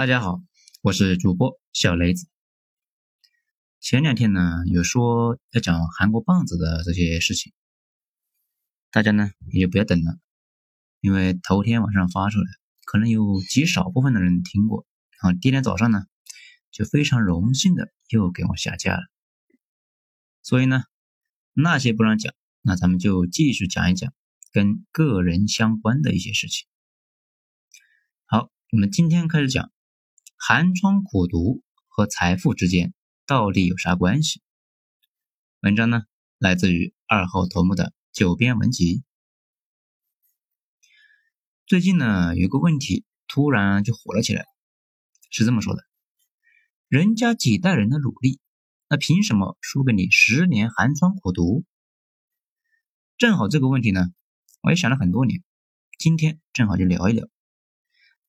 大家好，我是主播小雷子。前两天呢，有说要讲韩国棒子的这些事情，大家呢也就不要等了，因为头天晚上发出来，可能有极少部分的人听过，然后第二天早上呢，就非常荣幸的又给我下架了。所以呢，那些不让讲，那咱们就继续讲一讲跟个人相关的一些事情。好，我们今天开始讲。寒窗苦读和财富之间到底有啥关系？文章呢来自于二号头目的九编文集。最近呢有个问题突然就火了起来，是这么说的：人家几代人的努力，那凭什么输给你十年寒窗苦读？正好这个问题呢，我也想了很多年，今天正好就聊一聊。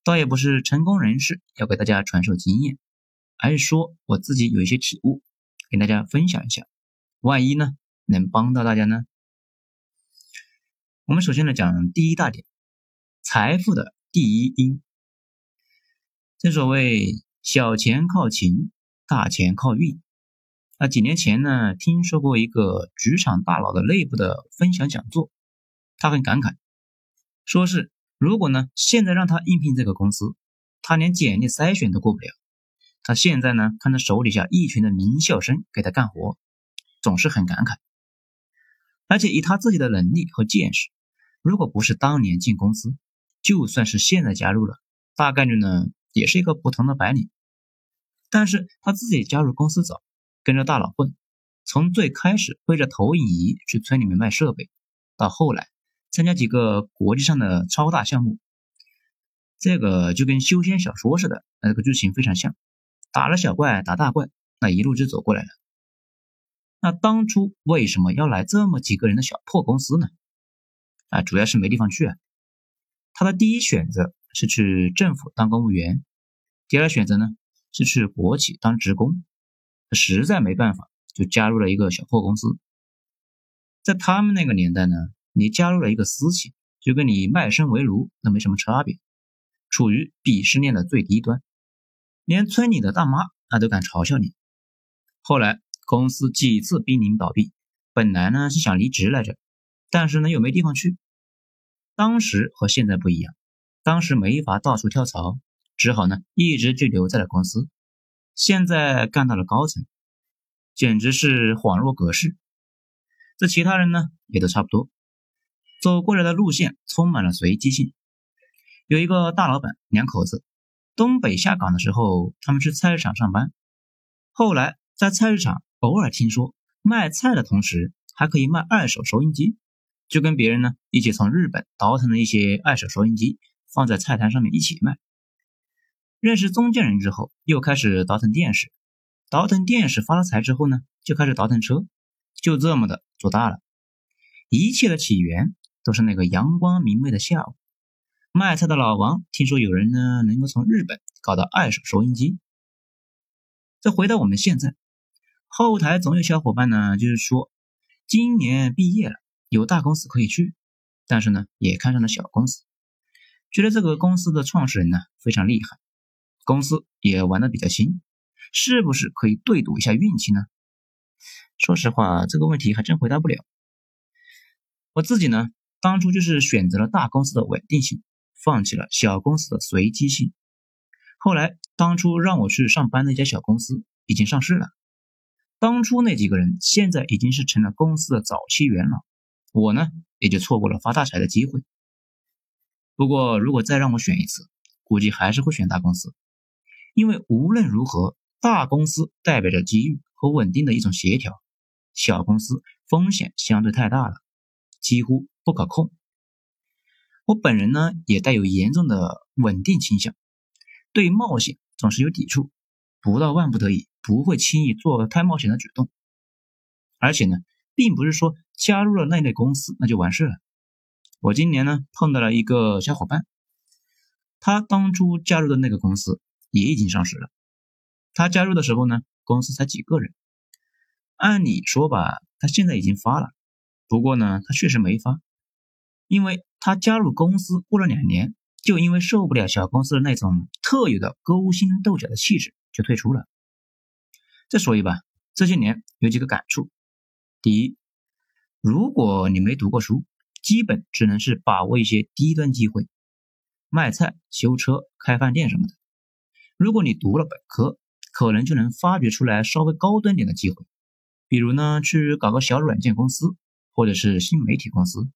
倒也不是成功人士要给大家传授经验，而是说我自己有一些体悟，跟大家分享一下。万一呢，能帮到大家呢？我们首先来讲第一大点，财富的第一因。正所谓小钱靠勤，大钱靠运。那几年前呢，听说过一个职场大佬的内部的分享讲座，他很感慨，说是。如果呢，现在让他应聘这个公司，他连简历筛选都过不了。他现在呢，看着手底下一群的名校生给他干活，总是很感慨。而且以他自己的能力和见识，如果不是当年进公司，就算是现在加入了，大概率呢也是一个普通的白领。但是他自己加入公司早，跟着大佬混，从最开始背着投影仪去村里面卖设备，到后来。参加几个国际上的超大项目，这个就跟修仙小说似的，那个剧情非常像，打了小怪打大怪，那一路就走过来了。那当初为什么要来这么几个人的小破公司呢？啊，主要是没地方去啊。他的第一选择是去政府当公务员，第二选择呢是去国企当职工，实在没办法就加入了一个小破公司。在他们那个年代呢。你加入了一个私企，就跟你卖身为奴那没什么差别，处于鄙视链的最低端，连村里的大妈那都敢嘲笑你。后来公司几次濒临倒闭，本来呢是想离职来着，但是呢又没地方去。当时和现在不一样，当时没法到处跳槽，只好呢一直就留在了公司。现在干到了高层，简直是恍若隔世。这其他人呢也都差不多。走过来的路线充满了随机性。有一个大老板两口子，东北下岗的时候，他们去菜市场上班。后来在菜市场偶尔听说卖菜的同时还可以卖二手收音机，就跟别人呢一起从日本倒腾了一些二手收音机，放在菜摊上面一起卖。认识中间人之后，又开始倒腾电视，倒腾电视发了财之后呢，就开始倒腾车，就这么的做大了。一切的起源。都是那个阳光明媚的下午，卖菜的老王听说有人呢能够从日本搞到二手收音机。再回到我们现在，后台总有小伙伴呢，就是说今年毕业了，有大公司可以去，但是呢也看上了小公司，觉得这个公司的创始人呢非常厉害，公司也玩的比较新，是不是可以对赌一下运气呢？说实话，这个问题还真回答不了。我自己呢。当初就是选择了大公司的稳定性，放弃了小公司的随机性。后来，当初让我去上班那家小公司已经上市了，当初那几个人现在已经是成了公司的早期元老，我呢也就错过了发大财的机会。不过，如果再让我选一次，估计还是会选大公司，因为无论如何，大公司代表着机遇和稳定的一种协调，小公司风险相对太大了，几乎。不可控。我本人呢也带有严重的稳定倾向，对冒险总是有抵触，不到万不得已不会轻易做太冒险的举动。而且呢，并不是说加入了那类公司那就完事了。我今年呢碰到了一个小伙伴，他当初加入的那个公司也已经上市了。他加入的时候呢，公司才几个人。按理说吧，他现在已经发了，不过呢，他确实没发。因为他加入公司过了两年，就因为受不了小公司的那种特有的勾心斗角的气质，就退出了。再说一吧，这些年有几个感触：第一，如果你没读过书，基本只能是把握一些低端机会，卖菜、修车、开饭店什么的；如果你读了本科，可能就能发掘出来稍微高端点的机会，比如呢，去搞个小软件公司，或者是新媒体公司。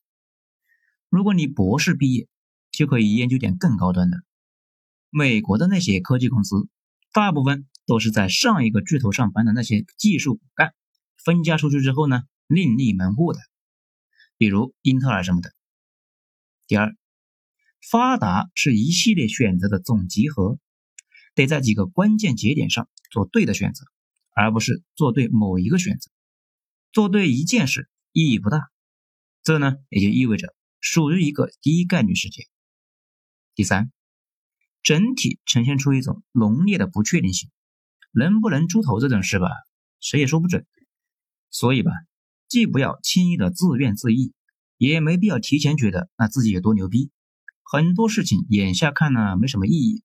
如果你博士毕业，就可以研究点更高端的。美国的那些科技公司，大部分都是在上一个巨头上班的那些技术骨干，分家出去之后呢，另立门户的，比如英特尔什么的。第二，发达是一系列选择的总集合，得在几个关键节点上做对的选择，而不是做对某一个选择。做对一件事意义不大，这呢也就意味着。属于一个低概率事件。第三，整体呈现出一种浓烈的不确定性，能不能猪头这种事吧，谁也说不准。所以吧，既不要轻易的自怨自艾，也没必要提前觉得那自己有多牛逼。很多事情眼下看呢没什么意义，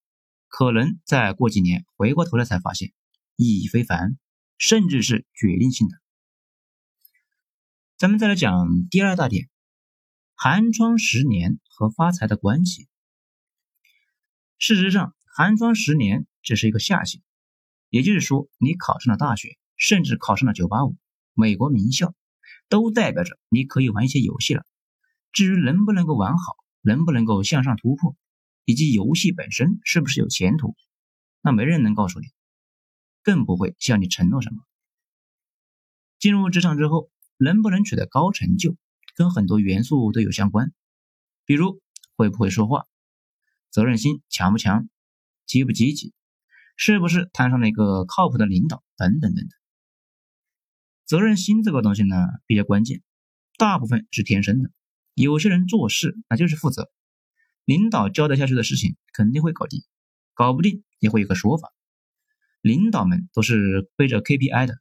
可能再过几年回过头来才发现意义非凡，甚至是决定性的。咱们再来讲第二大点。寒窗十年和发财的关系。事实上，寒窗十年只是一个下限，也就是说，你考上了大学，甚至考上了九八五、美国名校，都代表着你可以玩一些游戏了。至于能不能够玩好，能不能够向上突破，以及游戏本身是不是有前途，那没人能告诉你，更不会向你承诺什么。进入职场之后，能不能取得高成就？跟很多元素都有相关，比如会不会说话、责任心强不强、积不积极、是不是摊上了一个靠谱的领导等等等等。责任心这个东西呢比较关键，大部分是天生的，有些人做事那就是负责，领导交代下去的事情肯定会搞定，搞不定也会有个说法。领导们都是背着 KPI 的，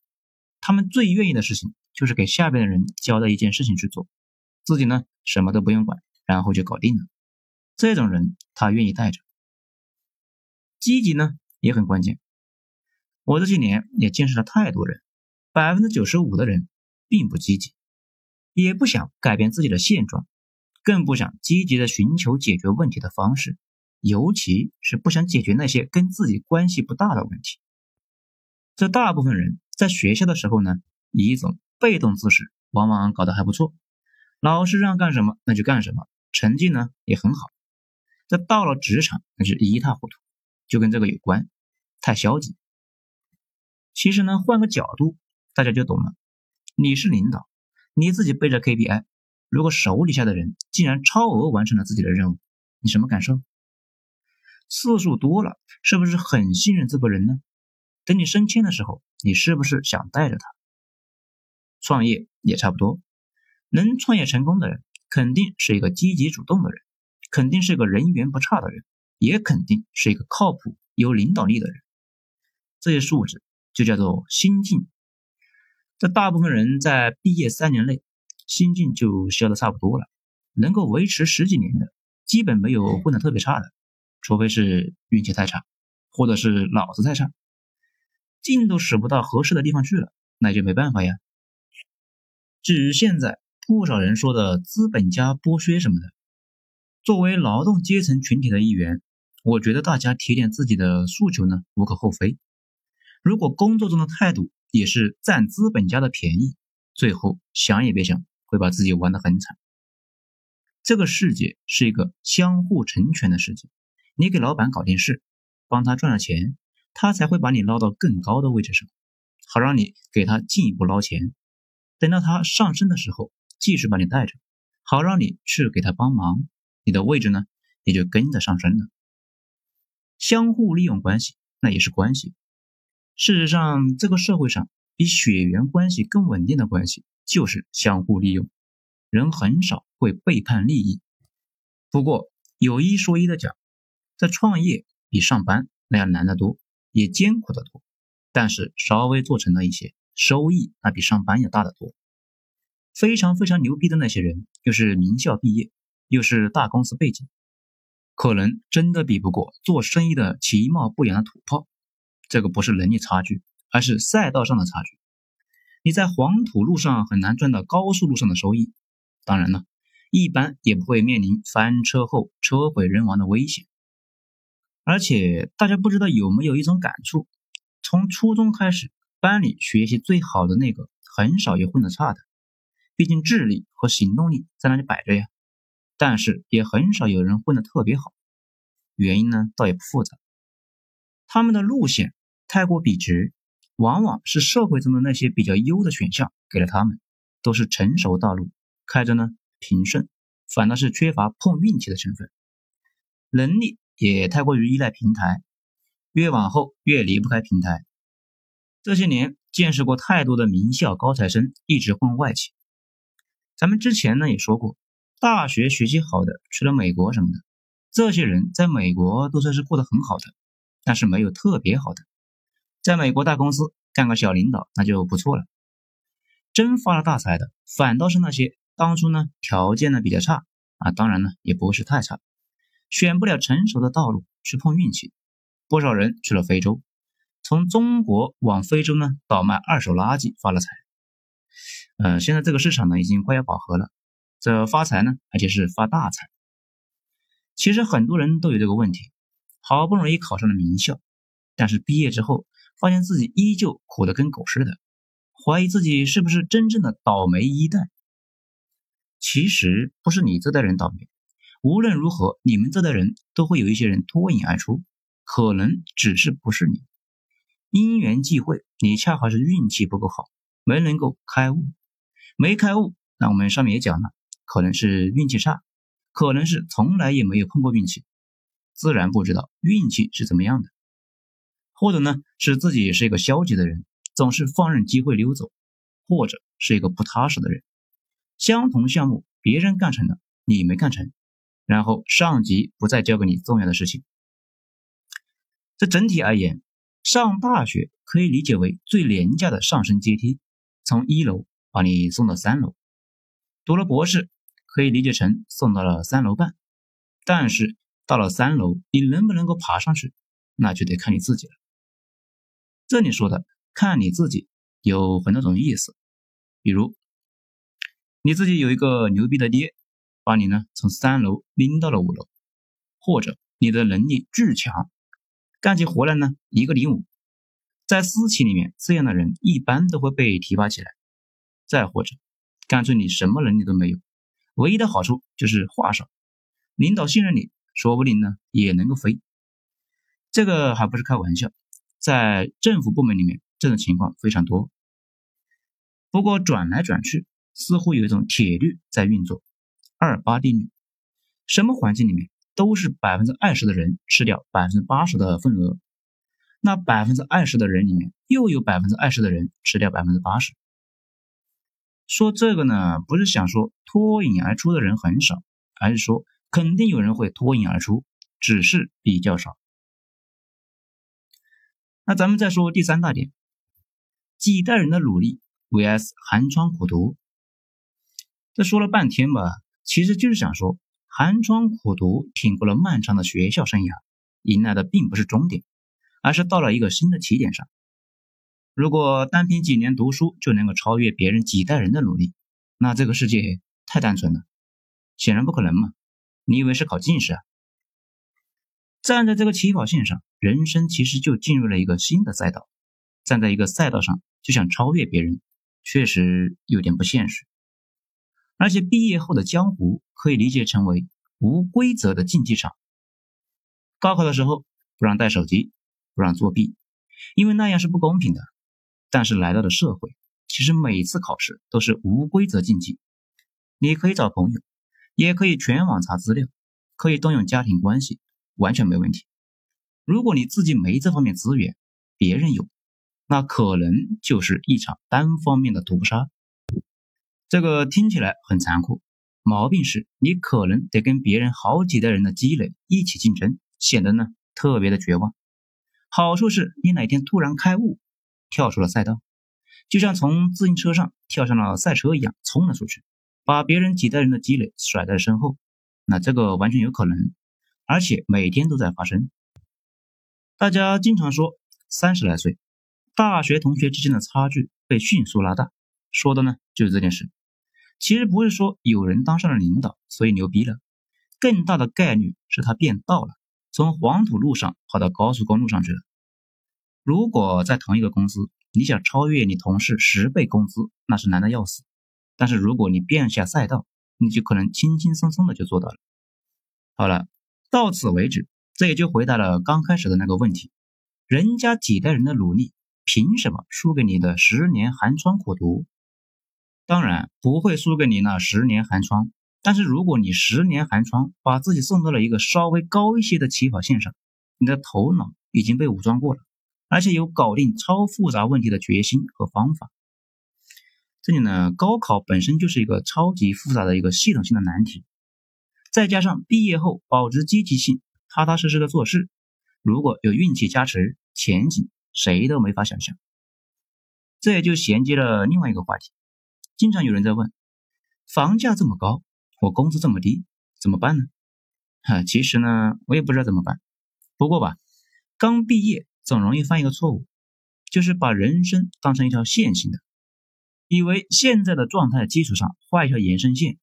他们最愿意的事情就是给下边的人交代一件事情去做。自己呢，什么都不用管，然后就搞定了。这种人他愿意带着。积极呢也很关键。我这些年也见识了太多人，百分之九十五的人并不积极，也不想改变自己的现状，更不想积极的寻求解决问题的方式，尤其是不想解决那些跟自己关系不大的问题。这大部分人在学校的时候呢，以一种被动姿势，往往搞得还不错。老师让干什么那就干什么，成绩呢也很好。这到了职场那是一塌糊涂，就跟这个有关，太消极。其实呢，换个角度，大家就懂了。你是领导，你自己背着 KPI，如果手底下的人竟然超额完成了自己的任务，你什么感受？次数多了，是不是很信任这个人呢？等你升迁的时候，你是不是想带着他？创业也差不多。能创业成功的人，肯定是一个积极主动的人，肯定是个人缘不差的人，也肯定是一个靠谱、有领导力的人。这些素质就叫做心境。这大部分人在毕业三年内，心境就消的差不多了。能够维持十几年的，基本没有混得特别差的，除非是运气太差，或者是脑子太差，劲都使不到合适的地方去了，那就没办法呀。至于现在。不少人说的资本家剥削什么的，作为劳动阶层群体的一员，我觉得大家提点自己的诉求呢，无可厚非。如果工作中的态度也是占资本家的便宜，最后想也别想，会把自己玩得很惨。这个世界是一个相互成全的世界，你给老板搞定事，帮他赚了钱，他才会把你捞到更高的位置上，好让你给他进一步捞钱。等到他上升的时候。继续把你带着，好让你去给他帮忙，你的位置呢也就跟着上升了。相互利用关系，那也是关系。事实上，这个社会上比血缘关系更稳定的关系就是相互利用。人很少会背叛利益。不过有一说一的讲，在创业比上班那样难得多，也艰苦得多。但是稍微做成了一些，收益那比上班要大得多。非常非常牛逼的那些人，又是名校毕业，又是大公司背景，可能真的比不过做生意的其貌不扬的土炮。这个不是能力差距，而是赛道上的差距。你在黄土路上很难赚到高速路上的收益，当然了，一般也不会面临翻车后车毁人亡的危险。而且大家不知道有没有一种感触：从初中开始，班里学习最好的那个，很少有混得差的。毕竟智力和行动力在那里摆着呀。但是也很少有人混得特别好，原因呢倒也不复杂，他们的路线太过笔直。往往是社会中的那些比较优的选项给了他们，都是成熟道路，开着呢平顺，反倒是缺乏碰运气的成分。能力也太过于依赖平台，越往后越离不开平台。这些年见识过太多的名校高材生一直混外企。咱们之前呢也说过，大学学习好的去了美国什么的，这些人在美国都算是过得很好的，但是没有特别好的。在美国大公司干个小领导那就不错了，真发了大财的反倒是那些当初呢条件呢比较差啊，当然呢也不是太差，选不了成熟的道路去碰运气，不少人去了非洲，从中国往非洲呢倒卖二手垃圾发了财。呃，现在这个市场呢已经快要饱和了，这发财呢而且是发大财。其实很多人都有这个问题，好不容易考上了名校，但是毕业之后。发现自己依旧苦得跟狗似的，怀疑自己是不是真正的倒霉一代。其实不是你这代人倒霉，无论如何，你们这代人都会有一些人脱颖而出，可能只是不是你。因缘际会，你恰好是运气不够好，没能够开悟，没开悟。那我们上面也讲了，可能是运气差，可能是从来也没有碰过运气，自然不知道运气是怎么样的。或者呢，是自己是一个消极的人，总是放任机会溜走；或者是一个不踏实的人，相同项目别人干成了，你没干成，然后上级不再交给你重要的事情。这整体而言，上大学可以理解为最廉价的上升阶梯，从一楼把你送到三楼；读了博士，可以理解成送到了三楼半。但是到了三楼，你能不能够爬上去，那就得看你自己了。这里说的看你自己有很多种意思，比如你自己有一个牛逼的爹，把你呢从三楼拎到了五楼，或者你的能力巨强，干起活来呢一个零五，在私企里面这样的人一般都会被提拔起来，再或者干脆你什么能力都没有，唯一的好处就是话少，领导信任你，说不定呢也能够飞，这个还不是开玩笑。在政府部门里面，这种情况非常多。不过转来转去，似乎有一种铁律在运作——二八定律。什么环境里面都是百分之二十的人吃掉百分之八十的份额，那百分之二十的人里面又有百分之二十的人吃掉百分之八十。说这个呢，不是想说脱颖而出的人很少，而是说肯定有人会脱颖而出，只是比较少。那咱们再说第三大点，几代人的努力 vs 寒窗苦读。这说了半天吧，其实就是想说，寒窗苦读挺过了漫长的学校生涯，迎来的并不是终点，而是到了一个新的起点上。如果单凭几年读书就能够超越别人几代人的努力，那这个世界太单纯了，显然不可能嘛。你以为是考进士啊？站在这个起跑线上，人生其实就进入了一个新的赛道。站在一个赛道上就想超越别人，确实有点不现实。而且毕业后的江湖可以理解成为无规则的竞技场。高考的时候不让带手机，不让作弊，因为那样是不公平的。但是来到了社会，其实每次考试都是无规则竞技。你可以找朋友，也可以全网查资料，可以动用家庭关系。完全没问题。如果你自己没这方面资源，别人有，那可能就是一场单方面的屠杀。这个听起来很残酷，毛病是你可能得跟别人好几代人的积累一起竞争，显得呢特别的绝望。好处是你哪天突然开悟，跳出了赛道，就像从自行车上跳上了赛车一样冲了出去，把别人几代人的积累甩在身后，那这个完全有可能。而且每天都在发生。大家经常说三十来岁，大学同学之间的差距被迅速拉大，说的呢就是这件事。其实不是说有人当上了领导，所以牛逼了，更大的概率是他变道了，从黄土路上跑到高速公路上去了。如果在同一个公司，你想超越你同事十倍工资，那是难的要死。但是如果你变下赛道，你就可能轻轻松松的就做到了。好了，到此为止。这也就回答了刚开始的那个问题：人家几代人的努力，凭什么输给你的十年寒窗苦读？当然不会输给你那十年寒窗。但是如果你十年寒窗把自己送到了一个稍微高一些的起跑线上，你的头脑已经被武装过了，而且有搞定超复杂问题的决心和方法。这里呢，高考本身就是一个超级复杂的一个系统性的难题，再加上毕业后保持积极性。踏踏实实的做事，如果有运气加持，前景谁都没法想象。这也就衔接了另外一个话题，经常有人在问：房价这么高，我工资这么低，怎么办呢？哈，其实呢，我也不知道怎么办。不过吧，刚毕业总容易犯一个错误，就是把人生当成一条线性的，以为现在的状态基础上画一条延伸线，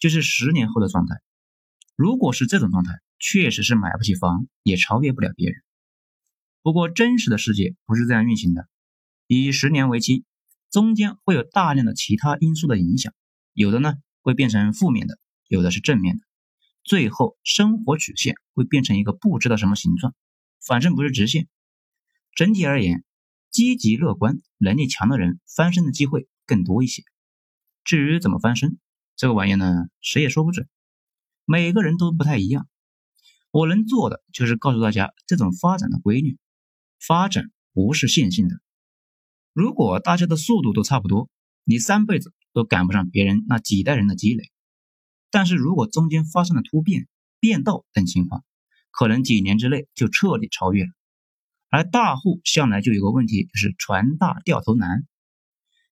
就是十年后的状态。如果是这种状态，确实是买不起房，也超越不了别人。不过真实的世界不是这样运行的。以十年为期，中间会有大量的其他因素的影响，有的呢会变成负面的，有的是正面的。最后生活曲线会变成一个不知道什么形状，反正不是直线。整体而言，积极乐观、能力强的人翻身的机会更多一些。至于怎么翻身，这个玩意呢，谁也说不准，每个人都不太一样。我能做的就是告诉大家这种发展的规律，发展不是线性的。如果大家的速度都差不多，你三辈子都赶不上别人那几代人的积累。但是如果中间发生了突变、变道等情况，可能几年之内就彻底超越了。而大户向来就有个问题，就是船大掉头难。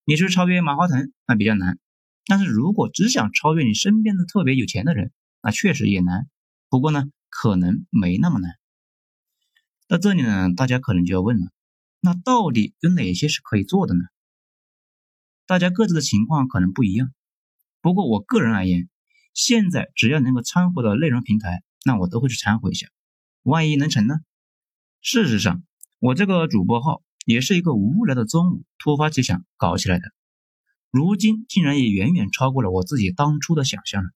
你是超越马化腾，那比较难；但是如果只想超越你身边的特别有钱的人，那确实也难。不过呢。可能没那么难。到这里呢，大家可能就要问了：那到底有哪些是可以做的呢？大家各自的情况可能不一样，不过我个人而言，现在只要能够掺和的内容平台，那我都会去掺和一下。万一能成呢？事实上，我这个主播号也是一个无聊的中午突发奇想搞起来的，如今竟然也远远超过了我自己当初的想象了。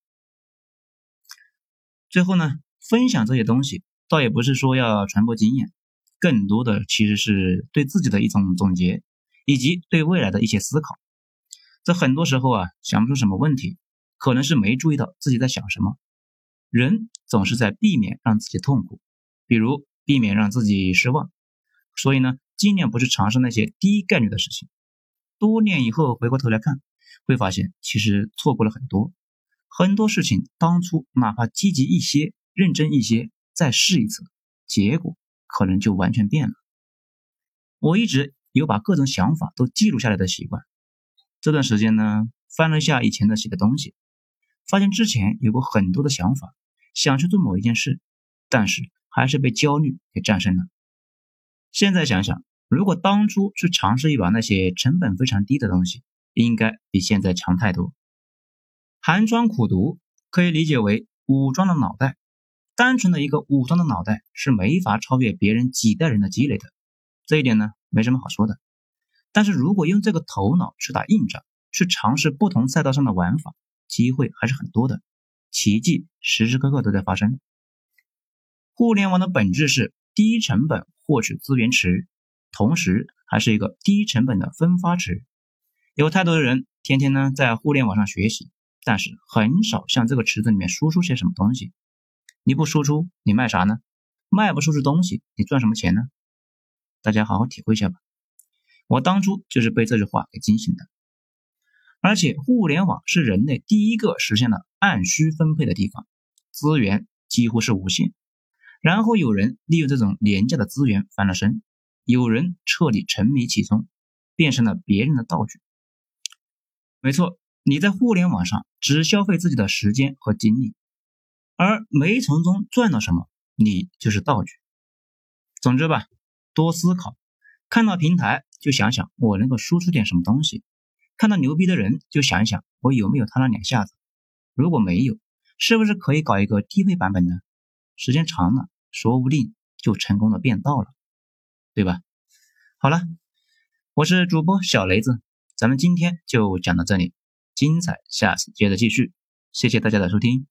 最后呢？分享这些东西，倒也不是说要传播经验，更多的其实是对自己的一种总结，以及对未来的一些思考。这很多时候啊，想不出什么问题，可能是没注意到自己在想什么。人总是在避免让自己痛苦，比如避免让自己失望，所以呢，尽量不去尝试那些低概率的事情。多年以后回过头来看，会发现其实错过了很多，很多事情当初哪怕积极一些。认真一些，再试一次，结果可能就完全变了。我一直有把各种想法都记录下来的习惯。这段时间呢，翻了一下以前的写的东西，发现之前有过很多的想法，想去做某一件事，但是还是被焦虑给战胜了。现在想想，如果当初去尝试一把那些成本非常低的东西，应该比现在强太多。寒窗苦读可以理解为武装的脑袋。单纯的一个武装的脑袋是没法超越别人几代人的积累的，这一点呢没什么好说的。但是如果用这个头脑去打硬仗，去尝试不同赛道上的玩法，机会还是很多的，奇迹时时刻刻都在发生。互联网的本质是低成本获取资源池，同时还是一个低成本的分发池。有太多的人天天呢在互联网上学习，但是很少向这个池子里面输出些什么东西。你不输出，你卖啥呢？卖不出去东西，你赚什么钱呢？大家好好体会一下吧。我当初就是被这句话给惊醒的。而且，互联网是人类第一个实现了按需分配的地方，资源几乎是无限。然后有人利用这种廉价的资源翻了身，有人彻底沉迷其中，变成了别人的道具。没错，你在互联网上只消费自己的时间和精力。而没从中赚到什么，你就是道具。总之吧，多思考，看到平台就想想我能够输出点什么东西，看到牛逼的人就想一想我有没有他那两下子。如果没有，是不是可以搞一个低配版本呢？时间长了，说不定就成功的变道了，对吧？好了，我是主播小雷子，咱们今天就讲到这里，精彩下次接着继续，谢谢大家的收听。